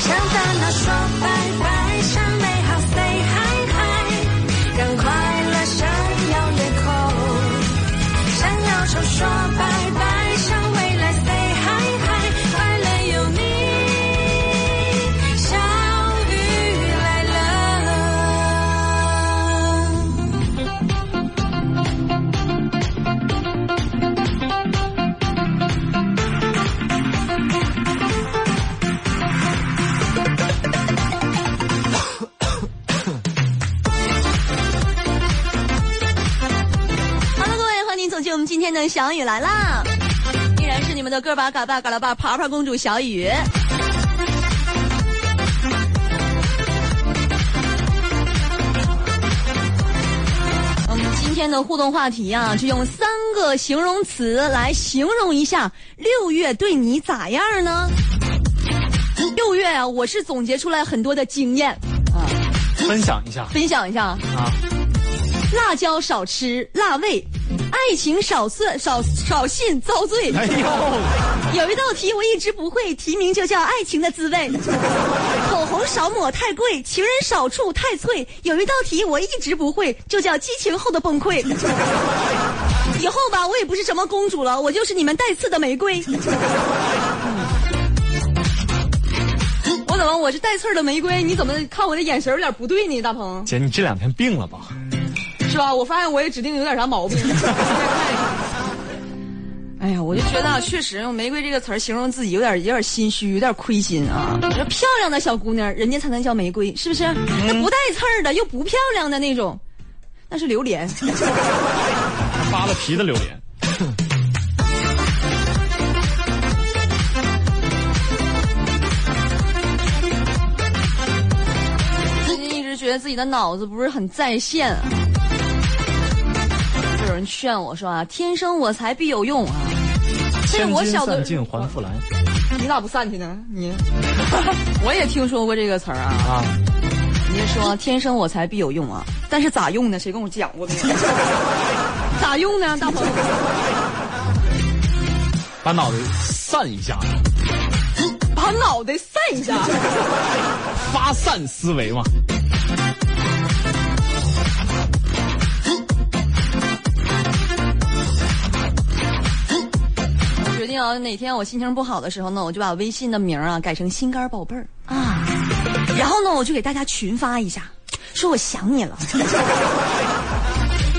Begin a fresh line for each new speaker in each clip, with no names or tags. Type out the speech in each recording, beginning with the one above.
向烦恼说拜拜，小雨来
啦！依然是你们的个把嘎巴嘎拉巴爬爬公主小雨。我们今天的互动话题啊，就用三个形容词来形容一下六月对你咋样呢？六月啊，我是总结出来很多的经验啊，
分享一下
分享一下。
啊，
辣椒少吃，辣胃；爱情少色少少信，遭罪。
哎呦，
有一道题我一直不会，题名就叫《爱情的滋味》。口红少抹太贵，情人少处太脆。有一道题我一直不会，就叫《激情后的崩溃》。以后吧，我也不是什么公主了，我就是你们带刺的玫瑰。我怎么我是带刺儿的玫瑰？你怎么看我的眼神有点不对呢，大鹏？
姐，你这两天病了吧？
是吧？我发现我也指定有点啥毛病。哎呀，我就觉得啊确实用“玫瑰”这个词儿形容自己有点有点心虚，有点亏心啊。你说漂亮的小姑娘，人家才能叫玫瑰，是不是？那不带刺儿的又不漂亮的那种，那是榴莲。
扒了皮的榴莲。
最近一直觉得自己的脑子不是很在线啊。劝我说啊，天生我材必有用啊。这
千金
我小的
散尽还复来
你咋不散去呢？你，我也听说过这个词儿啊。
啊！
人家说天生我材必有用啊，但是咋用呢？谁跟我讲过呢？咋用呢？大鹏，
把脑袋散一下，
把脑袋散一下。
发散思维嘛。
我决定啊，哪天我心情不好的时候呢，我就把微信的名啊改成心肝宝贝儿啊，然后呢，我就给大家群发一下，说我想你了。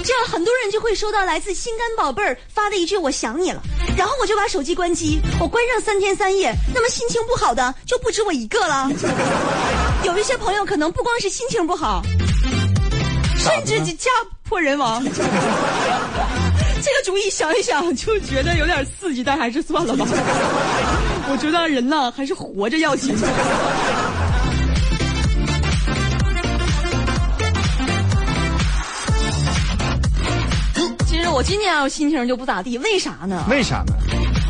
这样很多人就会收到来自心肝宝贝儿发的一句“我想你了”，然后我就把手机关机，我关上三天三夜，那么心情不好的就不止我一个了。有一些朋友可能不光是心情不好，甚至就家破人亡。这个主意想一想就觉得有点刺激，但还是算了吧。我觉得人呢，还是活着要紧。其实我今年啊心情就不咋地，为啥呢？
为啥呢？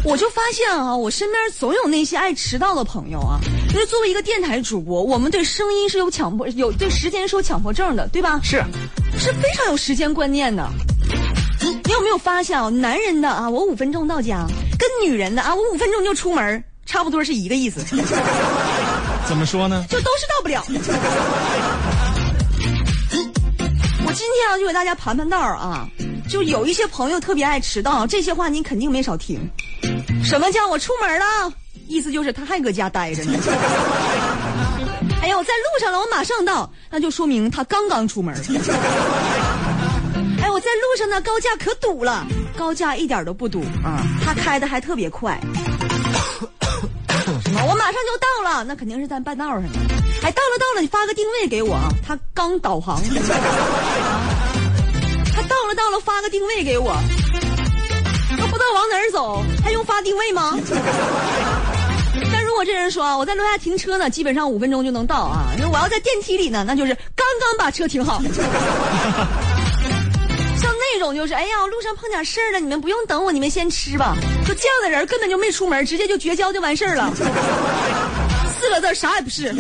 我就发现啊，我身边总有那些爱迟到的朋友啊。因为作为一个电台主播，我们对声音是有强迫、有对时间是有强迫症的，对吧？
是，
是非常有时间观念的。你有没有发现啊？男人的啊，我五分钟到家，跟女人的啊，我五分钟就出门，差不多是一个意思，
怎么说呢？
就都是到不了。我今天啊，就给大家盘盘道儿啊，就有一些朋友特别爱迟到，这些话你肯定没少听。什么叫我出门了？意思就是他还搁家待着呢。哎呀，我在路上了，我马上到，那就说明他刚刚出门。路上呢，高架可堵了，高架一点都不堵啊，他开的还特别快。什么？我马上就到了，那肯定是在半道上呢。哎，到了到了，你发个定位给我啊，他刚导航。他到了到了，发个定位给我，都不知道往哪儿走，还用发定位吗？但如果这人说啊，我在楼下停车呢，基本上五分钟就能到啊。那我要在电梯里呢，那就是刚刚把车停好。总就是哎呀路上碰点事儿了你们不用等我你们先吃吧。就这样的人根本就没出门直接就绝交就完事儿了。四个字啥也不是。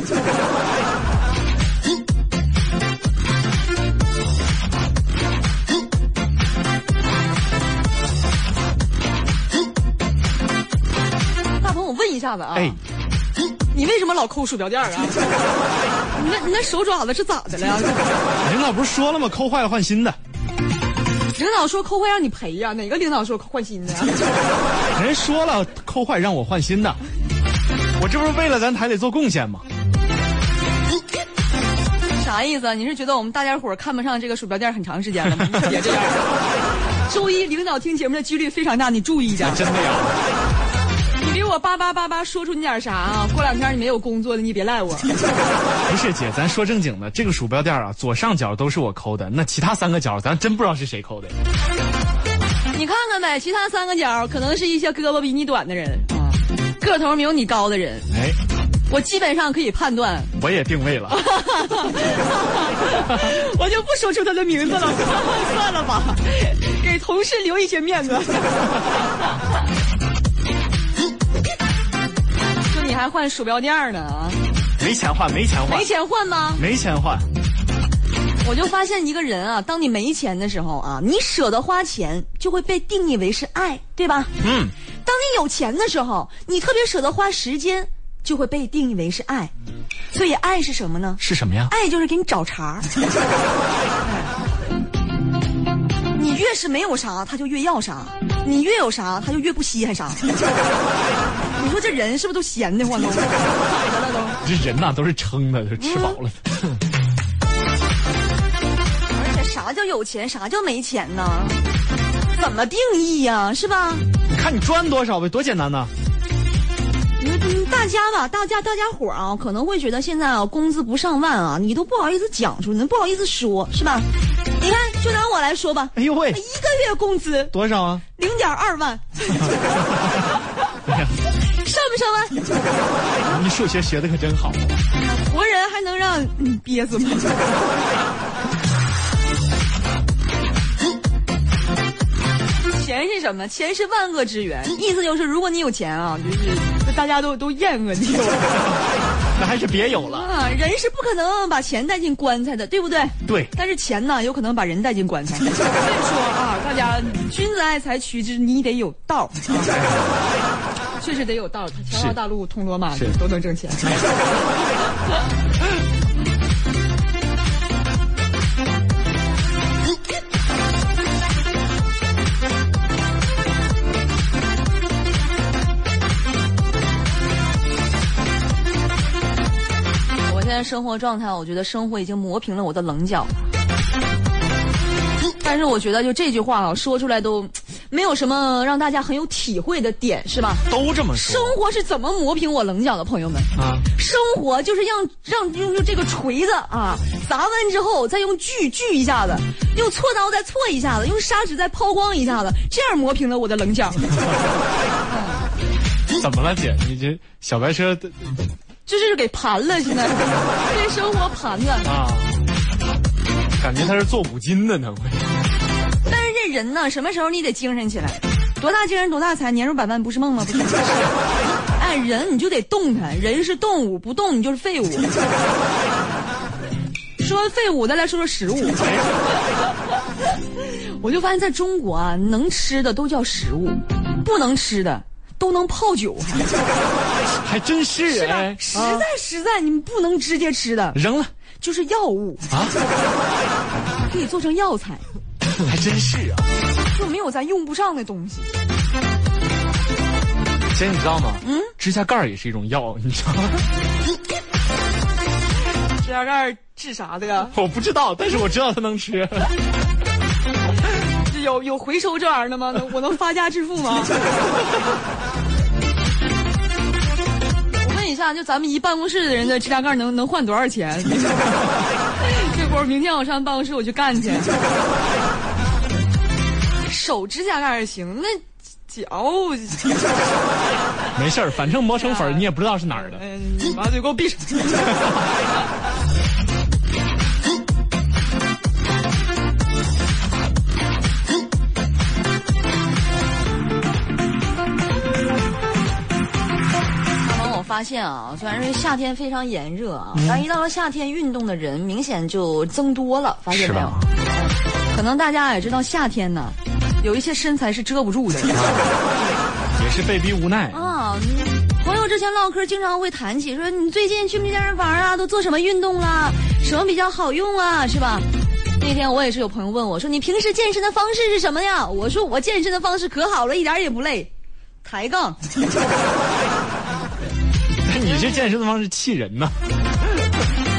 大鹏我问一下子啊你为什么老抠鼠标垫啊？你那你那手爪子是咋的了？
领导不是说了吗？抠坏了换新的。
领导说抠坏让你赔呀、哪个领导说换新的呀？
人说了，抠坏让我换新的。我这不是为了咱台里做贡献吗？
啥意思啊？你是觉得我们大家伙儿看不上这个鼠标垫很长时间了吗？你 可别这样。周一领导听节目的几率非常大，你注意一下。
真的呀？
我叭叭叭叭说出你点啥啊？过两天你没有工作了，你别赖我。
不是姐，咱说正经的，这个鼠标垫啊，左上角都是我抠的，那其他三个角咱真不知道是谁抠的。
你看看呗，其他三个角可能是一些胳膊比你短的人啊，个头没有你高的人，
哎，
我基本上可以判断，
我也定位了。
我就不说出他的名字了，算了吧，给同事留一些面子。你还换鼠标垫呢啊？
没钱换，没钱换
没，钱换吗？
没钱换。
我就发现一个人啊，当你没钱的时候啊，你舍得花钱，就会被定义为是爱，对吧？
嗯，
当你有钱的时候，你特别舍得花时间，就会被定义为是爱。所以爱是什么呢？
是什么呀？
爱就是给你找茬儿。你越是没有啥，他就越要啥；你越有啥，他就越不稀罕啥。你说这人是不是都闲得慌都？
这人呐、都是撑的，都是吃饱了的。
而且啥叫有钱，啥叫没钱呢？怎么定义呀、是吧？
你看你赚多少呗，多简单呐！
嗯，嗯大家吧，大家大家伙儿啊，可能会觉得现在啊，工资不上万啊，你都不好意思讲出来，不好意思说，是吧？你看，就拿我来说吧，
哎呦喂
一，个月工资
多少啊？
零点二万，上不上班？
你数学学的可真好。
活人还能让你憋死吗？钱是什么？钱是万恶之源，意思就是，如果你有钱啊，就是大家都都厌恶你。
那还是别有了。
啊，人是不可能把钱带进棺材的，对不对？
对，
但是钱呢，有可能把人带进棺材。所以说啊，大家君子爱财，取之，你得有道。确实得有道，条条大路通罗马都能挣钱。我现在生活状态，我觉得生活已经磨平了我的棱角。但是我觉得就这句话啊，说出来都没有什么让大家很有体会的点，是吧？
都这么说生
活是怎么磨平我棱角的，朋友们？
啊。
生活就是让让用用这个锤子啊砸完之后，再用锯锯一下子，用锉刀再锉一下子，用砂纸再抛光一下子，这样磨平了我的棱角。
怎么了，姐？你这小白车的
这是给盘了，现在 被生活盘了。
啊？感觉他是做五金的呢，会。
但是这人呢，什么时候你得精神起来？多大精神多大财，年入百万不是梦吗？不是。哎，人你就得动弹，人是动物，不动你就是废物。说完废物，再来说说食物。我就发现，在中国啊，能吃的都叫食物，不能吃的都能泡酒，还
还真是
是吧
哎？，
实在实在，你们不能直接吃的，
扔了
就是药物，
啊，
可以做成药材，
还真是啊。
就没有咱用不上的东西。
姐，你知道吗？
嗯，
指甲盖也是一种药，你知道吗？
指甲盖治啥的呀？
我不知道，但是我知道它能吃。
有有回收这玩意儿的吗？能我能发家致富吗？一下，就咱们一办公室的人的指甲盖能能换多少钱？这活儿明天我上办公室我去干去。手指甲盖也行，那脚，
没事儿，反正磨成粉儿，你也不知道是哪儿的。
嗯，你把嘴给我闭上。发现啊，虽然是夏天非常炎热啊，但一到了夏天，运动的人明显就增多了，发现没有？可能大家也知道，夏天呢，有一些身材是遮不住的。
也是被逼无奈。
啊，朋友之前唠嗑经常会谈起，说你最近去不去健身房啊？都做什么运动啦？什么比较好用啊？是吧？那天我也是有朋友问我说：“你平时健身的方式是什么呀？”我说：“我健身的方式可好了，一点也不累，抬杠。
那 你这健身的方式气人呐？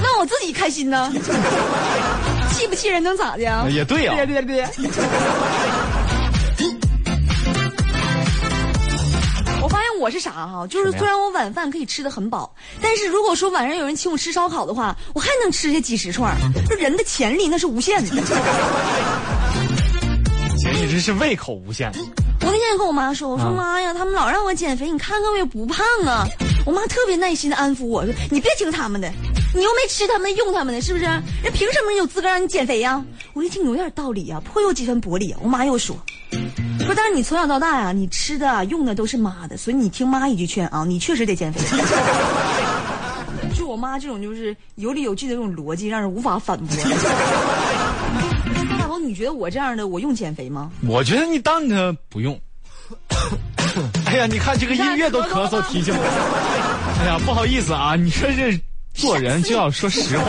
那我自己开心呢，气不气人能咋的呀？
也对呀！
我发现我是啥哈，就是虽然我晚饭可以吃的很饱，但是如果说晚上有人请我吃烧烤的话，我还能吃下几十串儿。这人的潜力那是无限的。
姐，你这是胃口无限。
我那天也跟我妈说，我说
啊
妈呀，他们老让我减肥，你看看我也不胖啊。我妈特别耐心的安抚我说，你别听他们的，你又没吃他们用他们的，是不是？人凭什么有资格让你减肥呀？我一听有点道理啊，颇有几分薄理。我妈又说，说但是你从小到大呀、你吃的用的都是妈的，所以你听妈一句劝啊，你确实得减肥。就我妈这种就是有理有据的这种逻辑，让人无法反驳。大鹏，你觉得我这样的我用减肥吗？
我觉得你当着不用。哎呀，你看这个音乐都咳嗽提醒我。哎呀，不好意思啊，你说这做人就要说实话。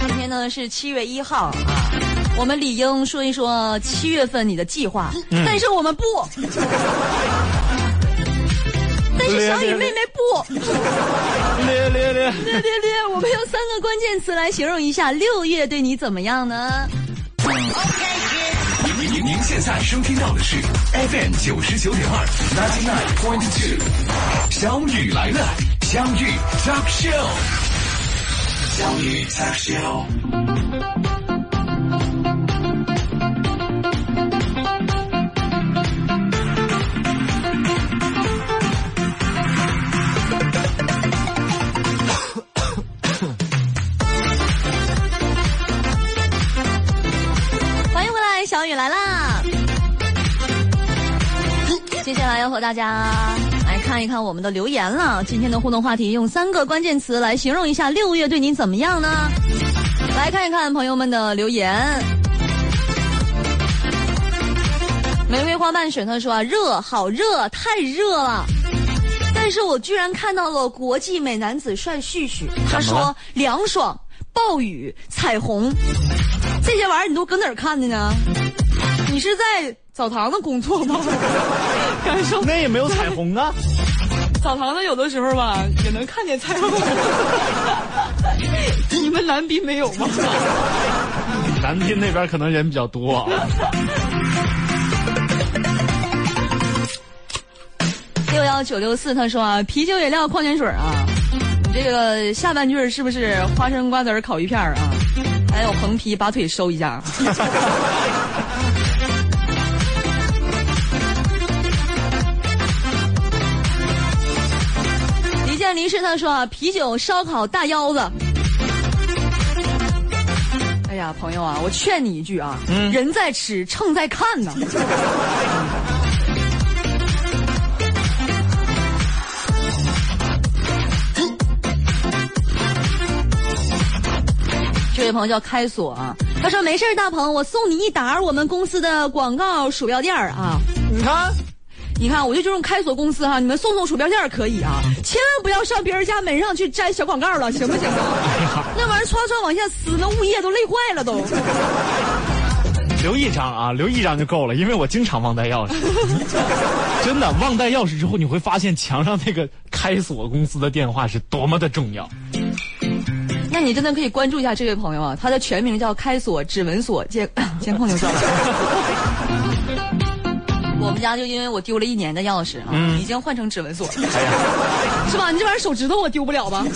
今天呢是七月一号啊，我们理应说一说七月份你的计划，但是我们不。但是小雨妹妹不，
咧咧咧，
对对对，我们用三个关键词来形容一下六月对你怎么样呢？
您您您现在收听到的是 FM 九十九点二 ninety nine point two，小雨来了，相遇 talk show，相遇 talk show。
要和大家来看一看我们的留言了。今天的互动话题用三个关键词来形容一下六月对你怎么样呢？来看一看朋友们的留言。玫瑰花瓣水他说啊，热，好热，太热了。但是我居然看到了国际美男子帅旭旭，他说凉爽、暴雨、彩虹，这些玩意儿你都搁哪儿看的呢？你是在澡堂子工作吗？感受
那也没有彩虹啊。
澡堂子有的时候吧，也能看见彩虹。你们男宾没有吗？
南滨那边可能人比较多啊。
六幺九六四他说啊，啤酒、饮料、矿泉水啊，你这个下半句是不是花生、瓜子儿、烤鱼片儿啊？还有横批把腿收一下。李健离是他说啊，啤酒、烧烤、大腰子。哎呀，朋友啊，我劝你一句啊，人在吃，秤在看呢。这位朋友叫开锁啊，他说没事儿大鹏，我送你一沓我们公司的广告鼠标垫儿啊。
你看，
你看，我就这种开锁公司哈，你们送送鼠标垫可以啊，千万不要上别人家门上去粘小广告了，行不行啊？那玩意儿唰唰往下撕，那物业都累坏了都。
留一张啊，留一张就够了，因为我经常忘带钥匙。真的，忘带钥匙之后，你会发现墙上那个开锁公司的电话是多么的重要。
那你真的可以关注一下这位朋友啊，他的全名叫开锁指纹锁监 监控就算了。我们家就因为我丢了一年的钥匙啊，
嗯
已经换成指纹锁了，
哎，
是吧？你这玩意儿手指头我丢不了吧？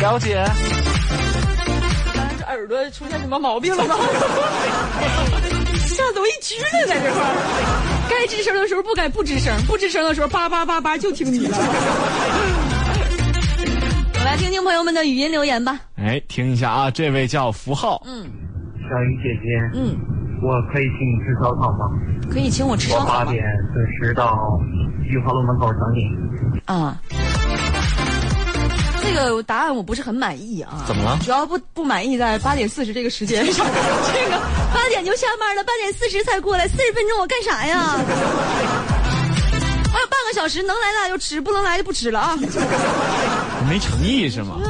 了解。
这耳朵出现什么毛病了吗？吓得我一激灵在这块儿，该吱声的时候不该不吱声，不吱声的时候叭叭叭叭就听你了。我来听听朋友们的语音留言吧。
哎，听一下啊，这位叫符号，
嗯
小雨姐姐，
嗯，
我可以请你吃烧烤吗？
可以请我吃烧烤吗？
我八点准时到玉华路门口等你。
啊。这个答案我不是很满意啊。
怎么了
主要不不满意在八点四十这个时间上，这个八点就下班了，八点四十才过来，四十分钟我干啥呀？小时，能来的就吃，不能来就不吃了啊。
没诚意是吗？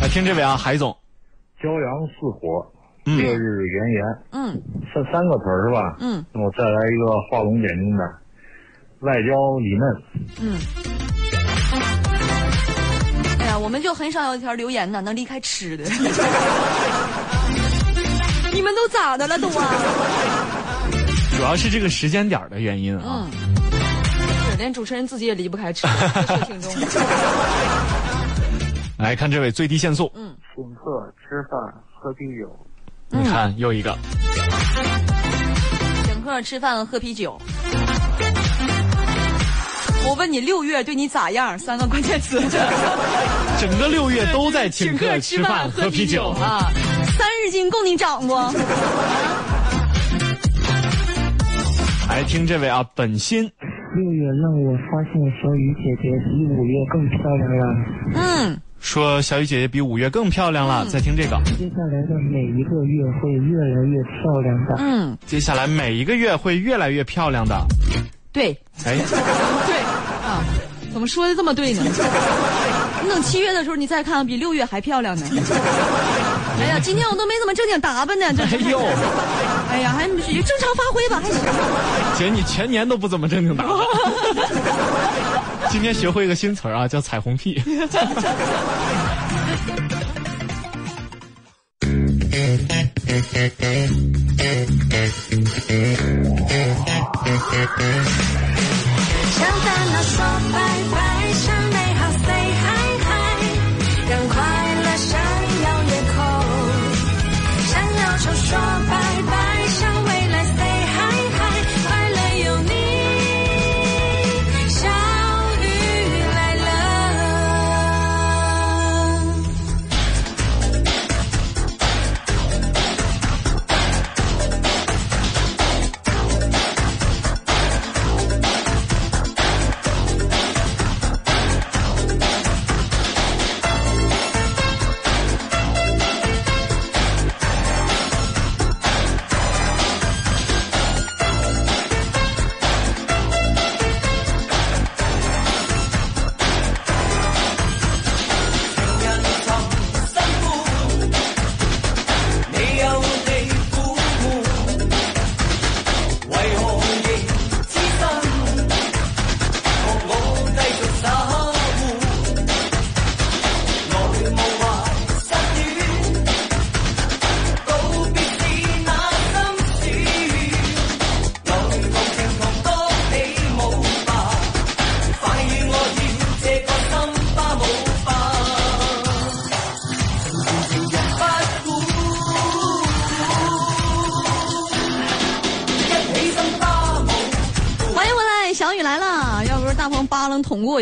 来听这位啊，海总，
骄阳似火，
嗯
烈日炎炎，
嗯
三三个词儿是吧？
嗯
那我再来一个画龙点睛的，外焦里嫩。
嗯。哎呀，我们就很少有一条留言呢，能离开吃的。你们都咋的了都啊？
主要是这个时间点的原因啊。
嗯，是连主持人自己也离不开吃。
来看这位最低限速，
嗯
请客吃饭喝啤酒，
你看又一个，
请客吃饭喝啤酒。我问你，六月对你咋样？三个关键词。
整个六月都在请客吃饭喝啤酒。
啊！三十斤够你长不？
来听这位啊，本心，
六月让我发现小雨姐姐比五月更漂亮了。
嗯，
说小雨姐姐比五月更漂亮了。再听这个，
接下来的每一个月会越来越漂亮的。
嗯，
接下来每一个月会越来越漂亮的。
对
哎，
对啊，怎么说的这么对呢？你等七月的时候你再看，比六月还漂亮呢。哎呀，今天我都没怎么正经打扮呢，这
哎呦，
哎呀，还也正常发挥吧，还行。
姐你全年都不怎么正经打。今天学会一个新词儿啊，叫彩虹屁。
向烦恼说拜拜，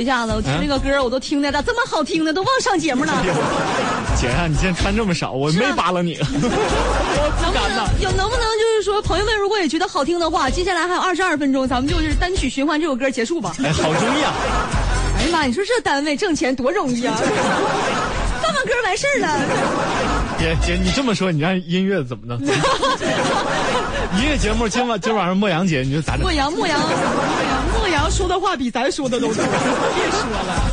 一下子，我听这个歌我都听的咋这么好听呢？都忘上节目了。
姐啊，你今天穿这么少，我没扒拉你，我不
能不。能有能不能就是说，朋友们如果也觉得好听的话，接下来还有二十二分钟，咱们就是单曲循环这首歌结束吧。
哎，好主意啊！
哎呀妈，你说这单位挣钱多容易啊！放放歌完事儿了。
姐姐，你这么说，你让音乐怎么弄？音乐节目今晚今晚上莫阳姐，你说咋整
莫？阳，莫阳，莫阳，莫阳说的话比咱说的都多，别说了。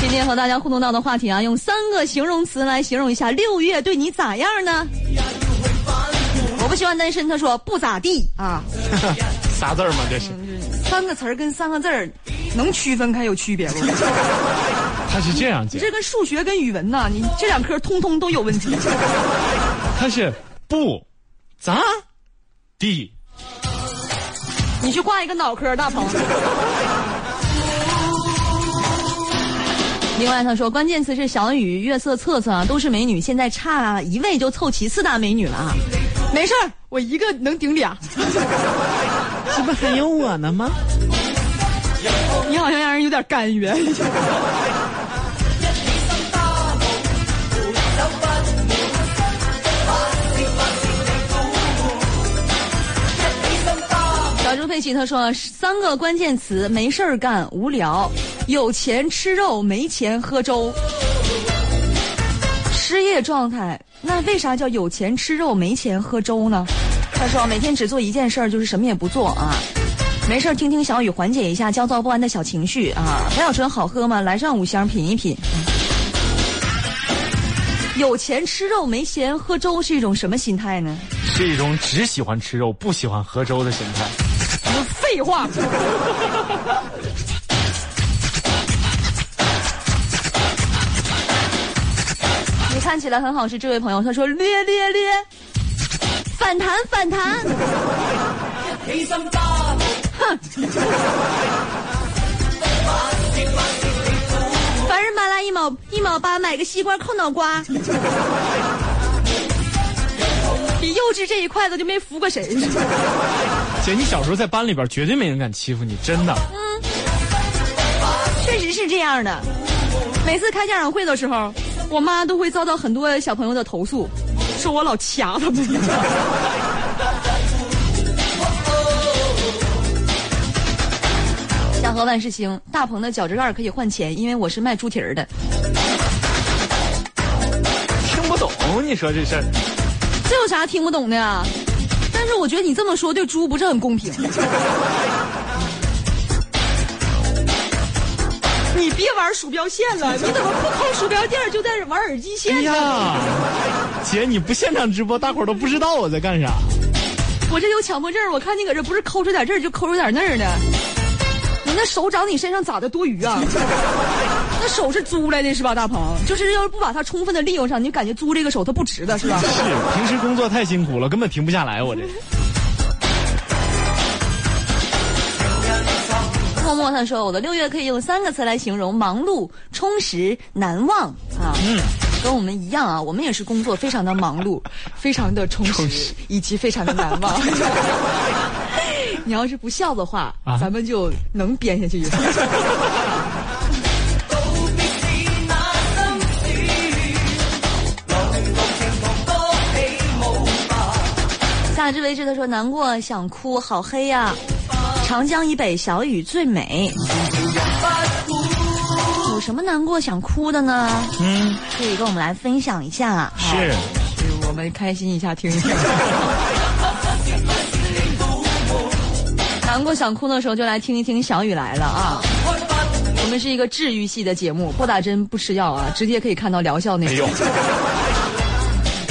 今天和大家互动到的话题啊，用三个形容词来形容一下六月对你咋样呢？我不喜欢单身，他说不咋地啊。
仨字儿吗？这是？
三个词儿跟三个字儿能区分开有区别吗？
他是这样
这跟数学跟语文呐，你这两科通通都有问题。
他是不咋地。
你去挂一个脑科，大鹏。另外，他说关键词是小雨、月色、策策啊，都是美女，现在差一位就凑齐四大美女了啊。没事儿，我一个能顶俩。
这不还有我呢吗？
你好像让人有点小猪。佩奇他说三个关键词：没事儿干、无聊、有钱吃肉、没钱喝粥。失业状态，那为啥叫有钱吃肉、没钱喝粥呢？他说每天只做一件事儿，就是什么也不做啊。没事儿听听小雨，缓解一下焦躁不安的小情绪啊。白小纯好喝吗？来上五箱品一品。有钱吃肉，没钱喝粥是一种什么心态呢？
是一种只喜欢吃肉不喜欢喝粥的心态。
废话。你看起来很好，是这位朋友，他说略略略，反弹反弹。哼。凡人马拉一毛一毛八，买个西瓜扣脑瓜。比幼稚这一块子就没服过谁。
姐，你小时候在班里边绝对没人敢欺负你，真的。
嗯，确实是这样的。每次开家长会的时候，我妈都会遭到很多小朋友的投诉，说我老掐他们。家和万事兴，大鹏的脚趾盖可以换钱，因为我是卖猪蹄儿的。
听不懂，你说这事儿。
这有啥听不懂的呀？但是我觉得你这么说对猪不是很公平。你别玩鼠标线了，你怎么不抠鼠标垫就在玩耳机线呢？
哎呀，姐，你不现场直播，大伙儿都不知道我在干啥。
我这有强迫症，我看你搁这不是抠出点这儿就抠出点那儿的。你那手长你身上咋的多余啊？那手是租来的是吧，大鹏？就是要是不把它充分的利用上，你感觉租这个手它不值的是吧？
是，平时工作太辛苦了，根本停不下来，我这。
默默他说：“我的六月可以用三个词来形容：忙碌、充实、难忘啊。”嗯，跟我们一样啊，我们也是工作非常的忙碌，非常的充实，以及非常的难忘。你要是不笑的话，啊、咱们就能编下去。夏至为止，他说难过想哭，好黑呀、啊！长江以北小雨最美。有什么难过想哭的呢？
嗯，
可以跟我们来分享一下。
是，
我们开心一下，听一听。难过想哭的时候，就来听一听小雨来了啊！我们是一个治愈系的节目，不打针不吃药啊，直接可以看到疗效那种。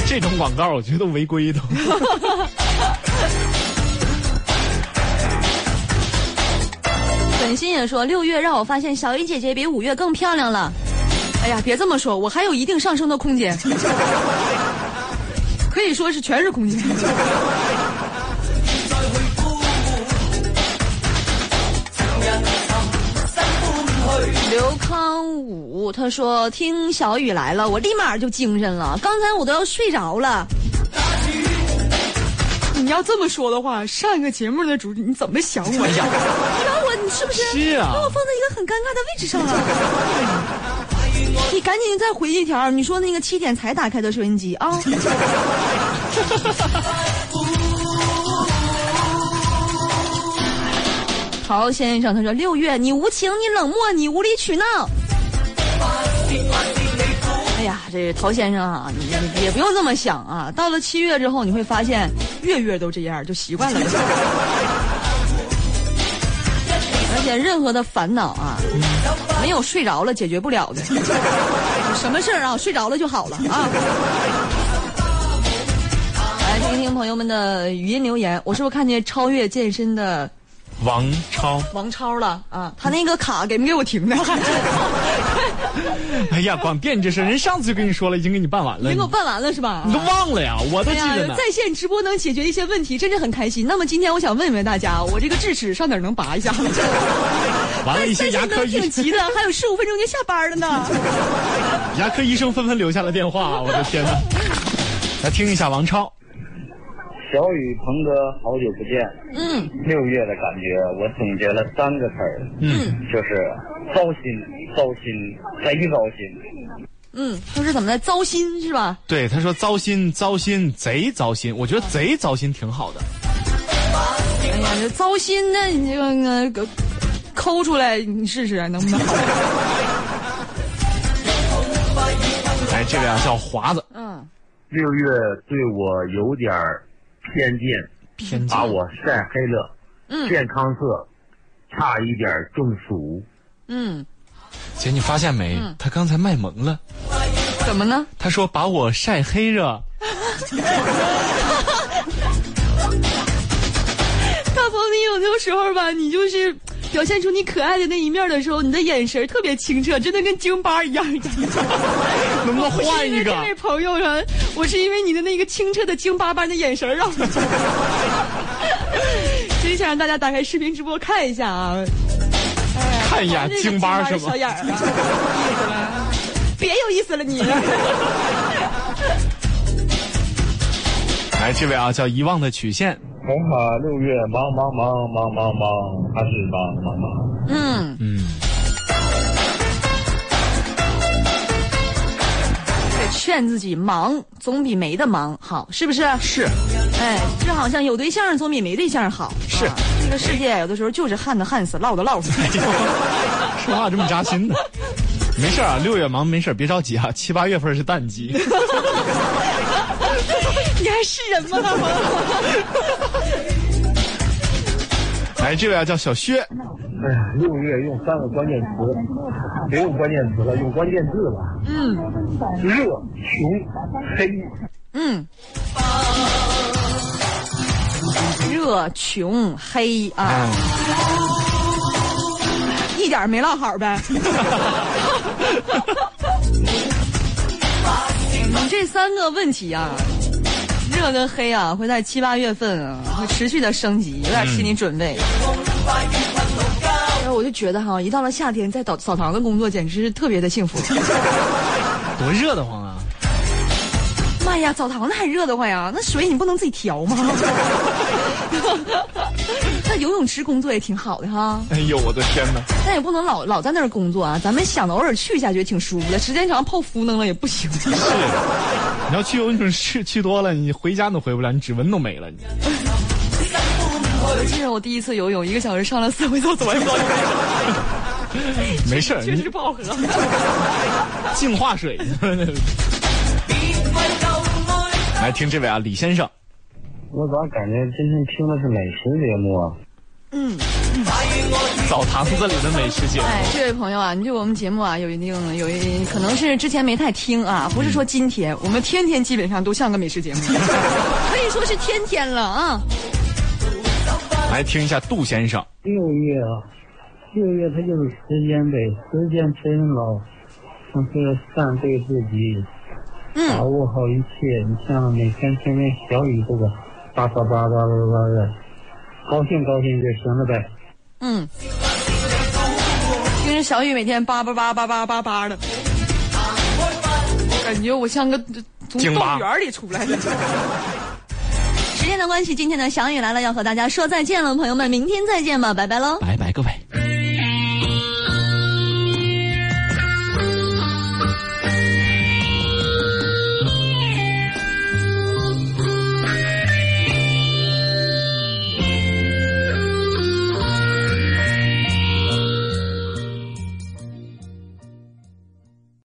这种广告我觉得违规的。
本心也说，六月让我发现小雨姐姐比五月更漂亮了。哎呀，别这么说，我还有一定上升的空间，可以说是全是空间。康武他说：“听小雨来了，我立马就精神了。刚才我都要睡着了。你要这么说的话，上一个节目的主你怎么想我呀？你把我，你是不是
是啊？
把我放在一个很尴尬的位置上了。你赶紧再回一条，你说那个七点才打开的收音机啊。”陶先生他说：“六月，你无情，你冷漠，你无理取闹。”哎呀，这陶先生啊，你你也不用这么想啊。到了七月之后，你会发现月月都这样，就习惯了。而且任何的烦恼啊，没有睡着了解决不了的。什么事儿啊，睡着了就好了啊。来听听朋友们的语音留言，我是不是看见超越健身的？
王超，
王超了啊！他那个卡给没给我停的？
哎呀，光惦记这事，人上次就跟你说了，已经给你办完了。
已经给我办完了是吧？
你都忘了呀？我都记得呢。
在线直播能解决一些问题，真是很开心。那么今天我想问问大家，我这个智齿上哪儿能拔一下？
完了，一些牙科医
生挺急的，还有十五分钟就下班了呢。
牙科医生纷纷留下了电话，我的天哪！来听一下王超。
小雨鹏哥，好久不见。
嗯，
六月的感觉，我总结了三个词儿。
嗯，
就是糟心、糟心、贼糟心。
嗯，他是怎么的？糟心是吧？
对，他说糟心、糟心、贼糟心。我觉得贼糟心挺好的。
哎呀，这糟心呢，你这个个抠出来，你试试能不能好？
哎，这位啊叫华子，
嗯，
六月对我有点儿偏见，
偏见
把我晒黑了，
嗯
健康色，差一点中暑。
嗯，
姐，你发现没？他刚才卖萌了。
怎么呢？
他说把我晒黑了。
大鹏，你有的时候吧，你就是表现出你可爱的那一面的时候，你的眼神特别清澈，真的跟京巴一样。
能不能换一个
这？位朋友啊，我是因为你的那个清澈的京巴般的眼神让我。真想让大家打开视频直播看一下啊！
看一眼京巴是吗
小？眼儿啊，别有意思了你。
来，这位啊叫遗忘的曲线。
红马六月忙忙忙忙忙忙，还是忙忙忙。
嗯，
嗯，
得劝自己忙总比没的忙好，是不是？
是。
哎，就好像有对象总比没对象好。
是
啊这个世界有的时候就是旱的旱死，涝的涝死。
说话这么扎心的。没事啊，六月忙没事，别着急啊，七八月份是淡季。
你还是人吗？
来，这位啊叫小薛，
哎呀，六月用三个关键词，别用关键词了，用关键字吧。
嗯
热、穷、黑。
嗯，热穷黑啊，一点儿没落好呗。你这三个问题啊，热跟黑啊，会在七八月份啊，会持续的升级，有点心理准备。然后我就觉得哈，一到了夏天，在澡澡堂的工作简直是特别的幸福。
多热得慌啊！
妈呀，澡堂子还热得慌呀？那水你不能自己调吗？那游泳池工作也挺好的哈，
哎呦，我的天哪！
但也不能老老在那儿工作啊。咱们想的偶尔去一下，觉得挺舒服的，时间长泡芙弄了也不行。
是，你要去游泳池去多了，你回家都回不了，你指纹都没了。你
我记得我第一次游泳，一个小时上了四回厕所，
没事儿，
确实不好喝。
净化水。来听这位啊，李先生。
我咋感觉今天听的是美食节目啊？
嗯澡堂子里的美食节目，
哎，这位朋友啊，你对我们节目啊有一定有一可能是之前没太听啊，不是说今天，我们天天基本上都像个美食节目，可以说是天天了啊。
来听一下杜先生。
六月啊，六月它就是时间呗，时间真老，像是善对自己，把握好一切。你像每天听那小雨这个叭叭叭叭叭叭的，高兴高兴就行了呗。
嗯，听着小雨每天叭叭叭叭叭叭叭的，感觉我像个从动物园里出来的。
时间的关系，今天的小雨来了，要和大家说再见了，朋友们，明天再见吧，拜拜喽。
拜拜，各位。